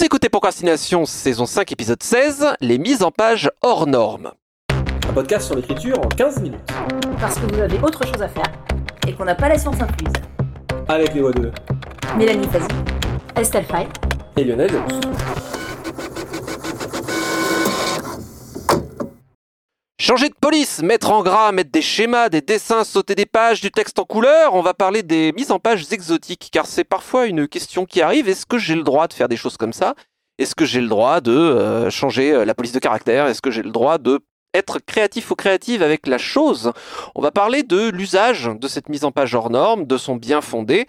Vous écoutez Procrastination, saison 5, épisode 16, les mises en page hors normes. Un podcast sur l'écriture en 15 minutes. Parce que vous avez autre chose à faire et qu'on n'a pas la science incluse. Avec les voix de Mélanie Fazi, Estelle Fay, et Lionel Delous. Changer de police, mettre en gras, mettre des schémas, des dessins, sauter des pages, du texte en couleur, on va parler des mises en page exotiques, car c'est parfois une question qui arrive, est-ce que j'ai le droit de faire des choses comme ça? Est-ce que j'ai le droit de euh, changer euh, la police de caractère? Est-ce que j'ai le droit de être créatif ou créative avec la chose? On va parler de l'usage de cette mise en page hors norme, de son bien fondé.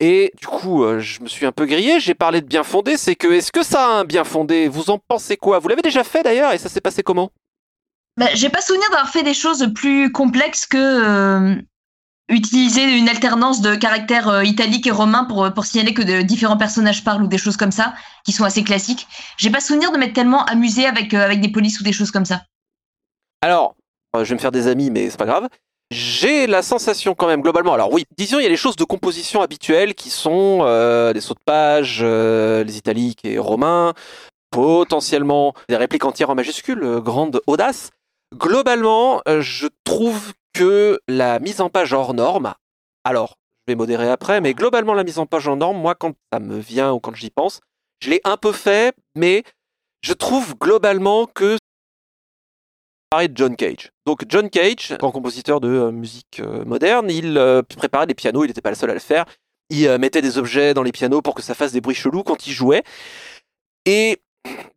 Et du coup, euh, je me suis un peu grillé, j'ai parlé de bien fondé, c'est que est-ce que ça a un bien fondé? Vous en pensez quoi? Vous l'avez déjà fait d'ailleurs et ça s'est passé comment? Bah, j'ai pas souvenir d'avoir fait des choses plus complexes que euh, utiliser une alternance de caractères euh, italiques et romains pour, pour signaler que différents personnages parlent ou des choses comme ça, qui sont assez classiques. J'ai pas souvenir de m'être tellement amusé avec, euh, avec des polices ou des choses comme ça. Alors, euh, je vais me faire des amis, mais c'est pas grave. J'ai la sensation quand même globalement. Alors oui, disons il y a les choses de composition habituelles qui sont euh, des sauts de page, euh, les italiques et romains, potentiellement des répliques entières en majuscules, euh, grande audace. Globalement, euh, je trouve que la mise en page hors norme. Alors, je vais modérer après, mais globalement la mise en page hors norme, moi quand ça me vient ou quand j'y pense, je l'ai un peu fait, mais je trouve globalement que parler de John Cage. Donc John Cage, grand compositeur de euh, musique euh, moderne, il préparait des pianos, il n'était pas le seul à le faire. Il mettait des objets dans les pianos pour que ça fasse des bruits chelous quand il jouait. Et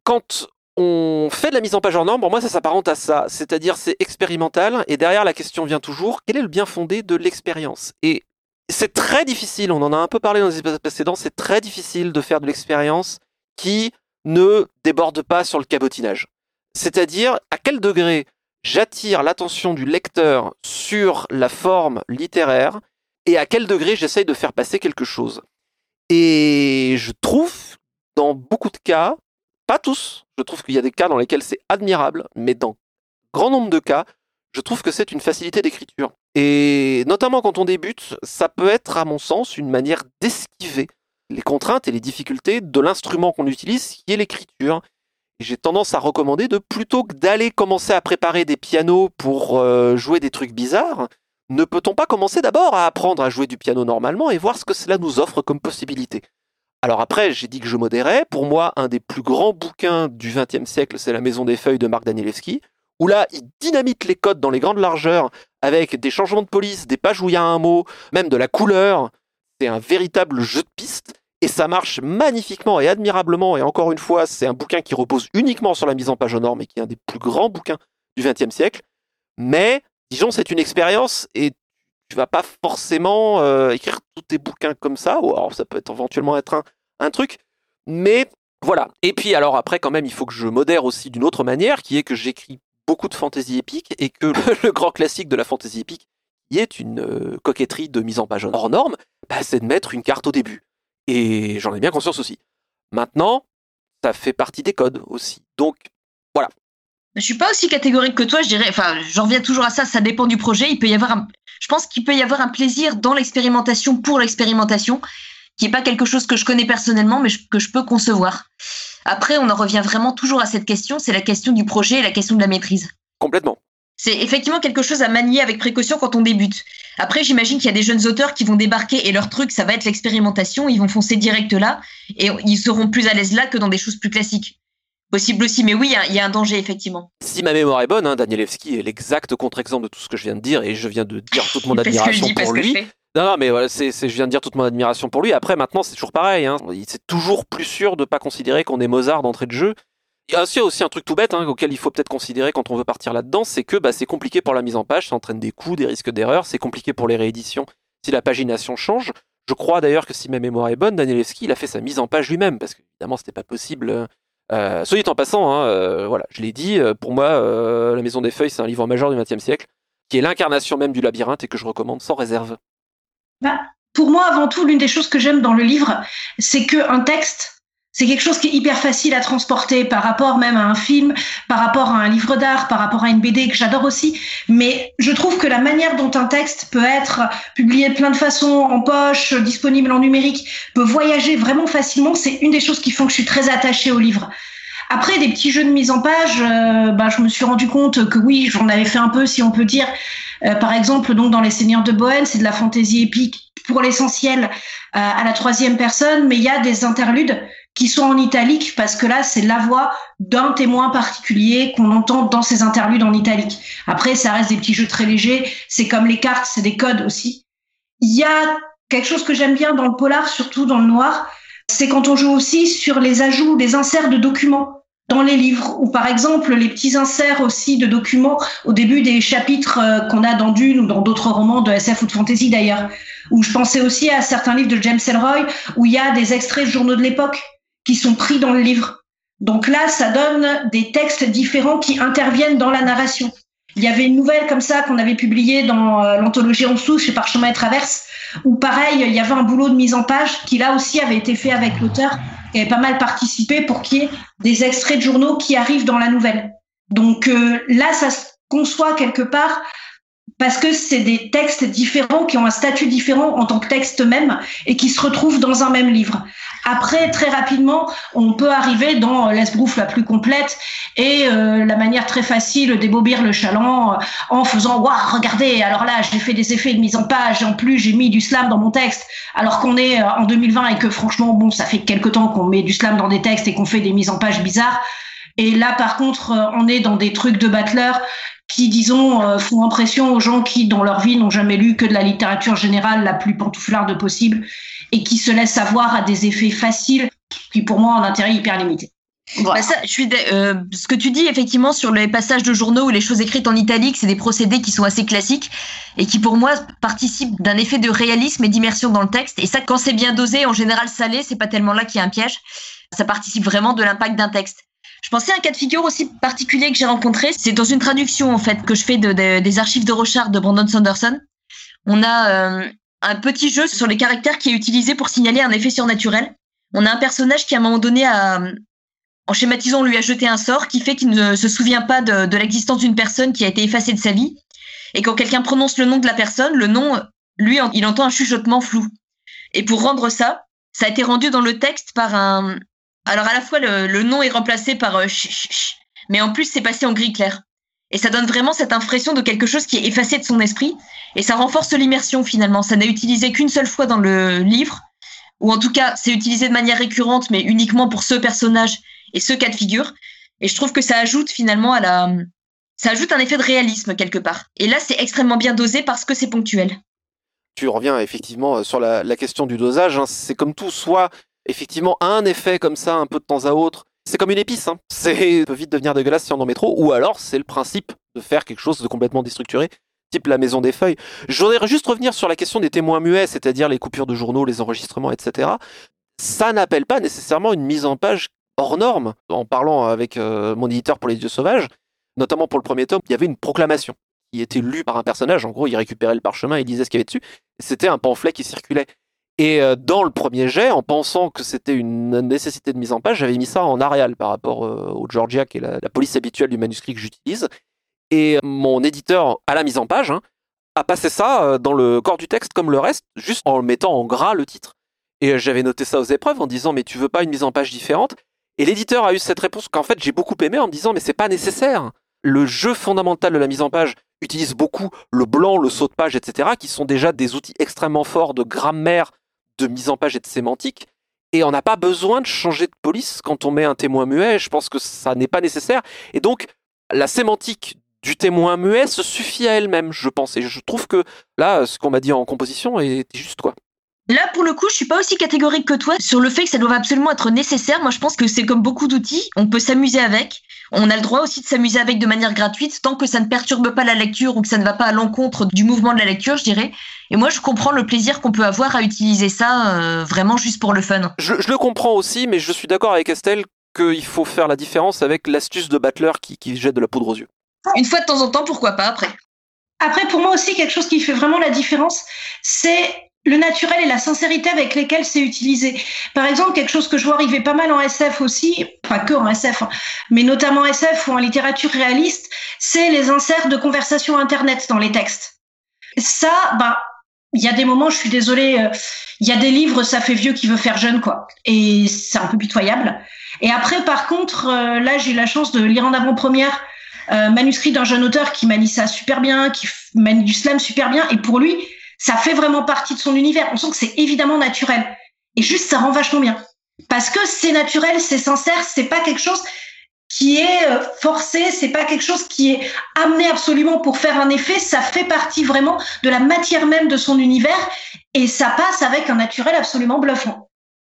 quand on fait de la mise en page en norme, pour moi ça s'apparente à ça. C'est-à-dire c'est expérimental et derrière la question vient toujours quel est le bien fondé de l'expérience? Et c'est très difficile, on en a un peu parlé dans les épisodes précédents, c'est très difficile de faire de l'expérience qui ne déborde pas sur le cabotinage. C'est-à-dire à quel degré j'attire l'attention du lecteur sur la forme littéraire et à quel degré j'essaye de faire passer quelque chose? Et je trouve, dans beaucoup de cas, pas tous, je trouve qu'il y a des cas dans lesquels c'est admirable, mais dans grand nombre de cas, je trouve que c'est une facilité d'écriture. Et notamment quand on débute, ça peut être, à mon sens, une manière d'esquiver les contraintes et les difficultés de l'instrument qu'on utilise, qui est l'écriture. J'ai tendance à recommander de plutôt que d'aller commencer à préparer des pianos pour euh, jouer des trucs bizarres, ne peut-on pas commencer d'abord à apprendre à jouer du piano normalement et voir ce que cela nous offre comme possibilité? Alors après, j'ai dit que je modérais. Pour moi, un des plus grands bouquins du XXe siècle, c'est La Maison des Feuilles de Marc Danielewski, où là, il dynamite les codes dans les grandes largeurs avec des changements de police, des pages où il y a un mot, même de la couleur. C'est un véritable jeu de piste. Et ça marche magnifiquement et admirablement. Et encore une fois, c'est un bouquin qui repose uniquement sur la mise en page aux normes et qui est un des plus grands bouquins du XXe siècle. Mais, disons, c'est une expérience et tu vas pas forcément euh, écrire tous tes bouquins comme ça. Ou alors, ça peut éventuellement être un, truc. Mais voilà. Et puis, alors après, quand même, il faut que je modère aussi d'une autre manière, qui est que j'écris beaucoup de fantaisie épique et que le, grand classique de la fantaisie épique, qui est une euh, coquetterie de mise en page hors norme, bah, c'est de mettre une carte au début. Et j'en ai bien conscience aussi. Maintenant, ça fait partie des codes aussi. Donc, Je suis pas aussi catégorique que toi, je dirais. Enfin, j'en reviens toujours à ça. Ça dépend du projet. Il peut y avoir un. Je pense qu'il peut y avoir un plaisir dans l'expérimentation pour l'expérimentation, qui est pas quelque chose que je connais personnellement, mais que je peux concevoir. Après, on en revient vraiment toujours à cette question. C'est la question du projet et la question de la maîtrise. complètement. C'est effectivement quelque chose à manier avec précaution quand on débute. Après, j'imagine qu'il y a des jeunes auteurs qui vont débarquer et leur truc, ça va être l'expérimentation. Ils vont foncer direct là et ils seront plus à l'aise là que dans des choses plus classiques. Possible aussi, mais oui, il y a- il y, a un danger effectivement. Si ma mémoire est bonne, hein, Danielewski est l'exact contre-exemple de tout ce que je viens de dire et je viens de dire toute mon que admiration pour que lui. Non, non, mais voilà, c'est, je viens de dire toute mon admiration pour lui. Après, maintenant, c'est toujours pareil. Hein. C'est toujours plus sûr de pas considérer qu'on est Mozart d'entrée de jeu. Il y a aussi, aussi un truc tout bête hein, auquel il faut peut-être considérer quand on veut partir là-dedans, c'est que bah, c'est compliqué pour la mise en page, ça entraîne des coûts, des risques d'erreur, c'est compliqué pour les rééditions si la pagination change. Je crois d'ailleurs que si ma mémoire est bonne, Danielewski, il a fait sa mise en page lui-même, parce qu'évidemment, c'était pas possible. Euh, soit dit en passant, hein, euh, voilà, je l'ai dit, euh, pour moi, euh, La Maison des Feuilles, c'est un livre majeur du XXe siècle, qui est l'incarnation même du labyrinthe et que je recommande sans réserve. Pour moi, avant tout, l'une des choses que j'aime dans le livre, c'est qu'un texte C'est quelque chose qui est hyper facile à transporter par rapport même à un film, par rapport à un livre d'art, par rapport à une BD que j'adore aussi. Mais je trouve que la manière dont un texte peut être publié de plein de façons, en poche, disponible en numérique, peut voyager vraiment facilement, c'est une des choses qui font que je suis très attachée au livre. Après, des petits jeux de mise en page, euh, bah, je me suis rendu compte que oui, j'en avais fait un peu, si on peut dire. Euh, par exemple, donc dans Les Seigneurs de Bohème, c'est de la fantaisie épique pour l'essentiel euh, à la troisième personne, mais il y a des interludes qui sont en italique parce que là, c'est la voix d'un témoin particulier qu'on entend dans ces interludes en italique. Après, ça reste des petits jeux très légers. C'est comme les cartes, c'est des codes aussi. Il y a quelque chose que j'aime bien dans le polar, surtout dans le noir, c'est quand on joue aussi sur les ajouts, des inserts de documents dans les livres, ou par exemple les petits inserts aussi de documents au début des chapitres euh, qu'on a dans Dune ou dans d'autres romans de SF ou de fantasy d'ailleurs. Où je pensais aussi à certains livres de James Ellroy où il y a des extraits de journaux de l'époque qui sont pris dans le livre. Donc là, ça donne des textes différents qui interviennent dans la narration. Il y avait une nouvelle comme ça qu'on avait publiée dans euh, l'anthologie En dessous chez Parchemin et Traverse, où pareil, il y avait un boulot de mise en page qui là aussi avait été fait avec l'auteur, qui avait pas mal participé pour qu'il y ait des extraits de journaux qui arrivent dans la nouvelle. Donc euh, là, ça se conçoit quelque part parce que c'est des textes différents qui ont un statut différent en tant que texte même et qui se retrouvent dans un même livre. Après, très rapidement, on peut arriver dans l'esbrouf la plus complète et euh, la manière très facile d'ébobir le chaland euh, en faisant waouh, regardez, alors là, j'ai fait des effets de mise en page en plus j'ai mis du slam dans mon texte, alors qu'on est euh, en 2020 et que franchement, bon, ça fait quelque temps qu'on met du slam dans des textes et qu'on fait des mises en page bizarres. Et là, par contre, on est dans des trucs de battleur qui, disons, font impression aux gens qui, dans leur vie, n'ont jamais lu que de la littérature générale la plus pantouflarde possible et qui se laisse avoir à des effets faciles qui pour moi ont un intérêt hyper limité. Bah ça, je suis euh, ce que tu dis effectivement sur les passages de journaux ou les choses écrites en italique, c'est des procédés qui sont assez classiques et qui pour moi participent d'un effet de réalisme et d'immersion dans le texte. Et ça, quand c'est bien dosé, en général salé, c'est pas tellement là qu'il y a un piège. Ça participe vraiment de l'impact d'un texte. Je pensais à un cas de figure aussi particulier que j'ai rencontré. C'est dans une traduction en fait que je fais de, des archives de Rochard de Brandon Sanderson. On a euh, un petit jeu sur les caractères qui est utilisé pour signaler un effet surnaturel. On a un personnage qui, à un moment donné, a, en schématisant, lui a jeté un sort qui fait qu'il ne se souvient pas de, de l'existence d'une personne qui a été effacée de sa vie. Et quand quelqu'un prononce le nom de la personne, le nom, lui, il entend un chuchotement flou. Et pour rendre ça, ça a été rendu dans le texte par un. Alors à la fois le, nom est remplacé par euh, mais en plus c'est passé en gris clair. Et ça donne vraiment cette impression de quelque chose qui est effacé de son esprit. Et ça renforce l'immersion finalement. Ça n'a utilisé qu'une seule fois dans le livre. Ou en tout cas, c'est utilisé de manière récurrente, mais uniquement pour ce personnage et ce cas de figure. Et je trouve que ça ajoute finalement à la. Ça ajoute un effet de réalisme quelque part. Et là, c'est extrêmement bien dosé parce que c'est ponctuel. Tu reviens effectivement sur la, question du dosage. Hein. C'est comme tout, soit effectivement un effet comme ça un peu de temps à autre c'est comme une épice, hein. c'est peut vite devenir dégueulasse si on en met trop, ou alors c'est le principe de faire quelque chose de complètement déstructuré, type la maison des feuilles. Je voudrais juste revenir sur la question des témoins muets, c'est-à-dire les coupures de journaux, les enregistrements, etc. Ça n'appelle pas nécessairement une mise en page hors norme. En parlant avec euh, mon éditeur pour les dieux sauvages, notamment pour le premier tome, il y avait une proclamation qui était lue par un personnage. En gros, il récupérait le parchemin, il disait ce qu'il y avait dessus. C'était un pamphlet qui circulait. Et euh, dans le premier jet, en pensant que c'était une nécessité de mise en page, j'avais mis ça en Arial par rapport euh, au Georgia, qui est la, police habituelle du manuscrit que j'utilise. Et mon éditeur, à la mise en page, hein, a passé ça euh, dans le corps du texte comme le reste, juste en mettant en gras le titre. Et j'avais noté ça aux épreuves en disant mais tu veux pas une mise en page différente? Et l'éditeur a eu cette réponse qu'en fait j'ai beaucoup aimé en me disant mais c'est pas nécessaire. Le jeu fondamental de la mise en page utilise beaucoup le blanc, le saut de page, etc., qui sont déjà des outils extrêmement forts de grammaire, de mise en page et de sémantique. Et on n'a pas besoin de changer de police quand on met un témoin muet. Je pense que ça n'est pas nécessaire. Et donc, la sémantique du témoin muet se suffit à elle-même, je pense. Et je trouve que là, ce qu'on m'a dit en composition est juste, quoi. Là, pour le coup, je suis pas aussi catégorique que toi sur le fait que ça doit absolument être nécessaire. Moi, je pense que c'est comme beaucoup d'outils. On peut s'amuser avec. On a le droit aussi de s'amuser avec de manière gratuite, tant que ça ne perturbe pas la lecture ou que ça ne va pas à l'encontre du mouvement de la lecture, je dirais. Et moi, je comprends le plaisir qu'on peut avoir à utiliser ça euh, vraiment juste pour le fun. Je, le comprends aussi, mais je suis d'accord avec Estelle qu'il faut faire la différence avec l'astuce de Battler qui, qui jette de la poudre aux yeux. Une fois de temps en temps, pourquoi pas après après, pour moi aussi, quelque chose qui fait vraiment la différence, c'est le naturel et la sincérité avec lesquels c'est utilisé. Par exemple, quelque chose que je vois arriver pas mal en SF aussi, pas que en SF, hein, mais notamment SF ou en littérature réaliste, c'est les inserts de conversation Internet dans les textes. Ça, bah, il y a des moments, je suis désolée, euh, il y a des livres, ça fait vieux qui veut faire jeune, quoi. Et c'est un peu pitoyable. Et après, par contre, euh, là, j'ai eu la chance de lire en avant-première euh, manuscrit d'un jeune auteur qui manie ça super bien, qui manie du slam super bien. Et pour lui, ça fait vraiment partie de son univers. On sent que c'est évidemment naturel. Et juste, ça rend vachement bien. Parce que c'est naturel, c'est sincère, c'est pas quelque chose qui est euh, forcé, c'est pas quelque chose qui est amené absolument pour faire un effet, ça fait partie vraiment de la matière même de son univers et ça passe avec un naturel absolument bluffant.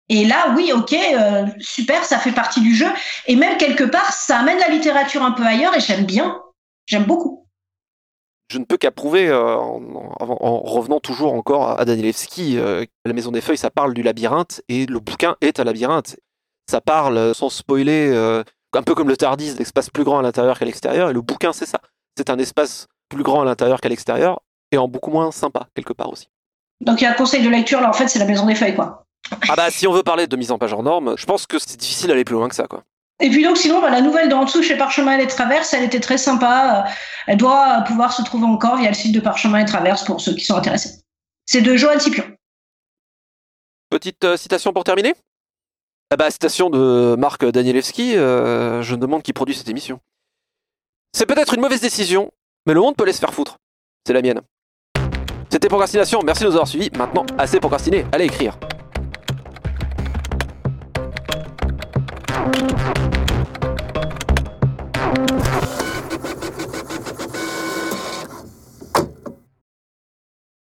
Et là, oui, ok, euh, super, ça fait partie du jeu et même quelque part, ça amène la littérature un peu ailleurs et j'aime bien, j'aime beaucoup je ne peux qu'approuver, euh, en, revenant toujours encore à Danielewski, La Maison des Feuilles, ça parle du labyrinthe, et le bouquin est un labyrinthe. Ça parle, sans spoiler, un peu comme le Tardis, l'espace plus grand à l'intérieur qu'à l'extérieur, et le bouquin, c'est ça. C'est un espace plus grand à l'intérieur qu'à l'extérieur, et en beaucoup moins sympa, quelque part aussi. Donc il y a un conseil de lecture, là, en fait, c'est La Maison des Feuilles, quoi. Ah bah, si on veut parler de mise en page en norme, je pense que c'est difficile d'aller plus loin que ça, quoi. Et puis donc sinon, bah, la nouvelle d'en dessous chez Parchemin et Traverse, elle était très sympa. Elle doit pouvoir se trouver encore via le site de Parchemin et Traverse pour ceux qui sont intéressés. C'est de Johan Scipion. Petite euh, citation pour terminer? Ah bah, Citation de Marc Danielewski, euh, je me demande qui produit cette émission. C'est peut-être une mauvaise décision, mais le monde peut laisser faire foutre. C'est la mienne. C'était Procrastination, merci de nous avoir suivis. Maintenant, assez procrastiné, allez écrire.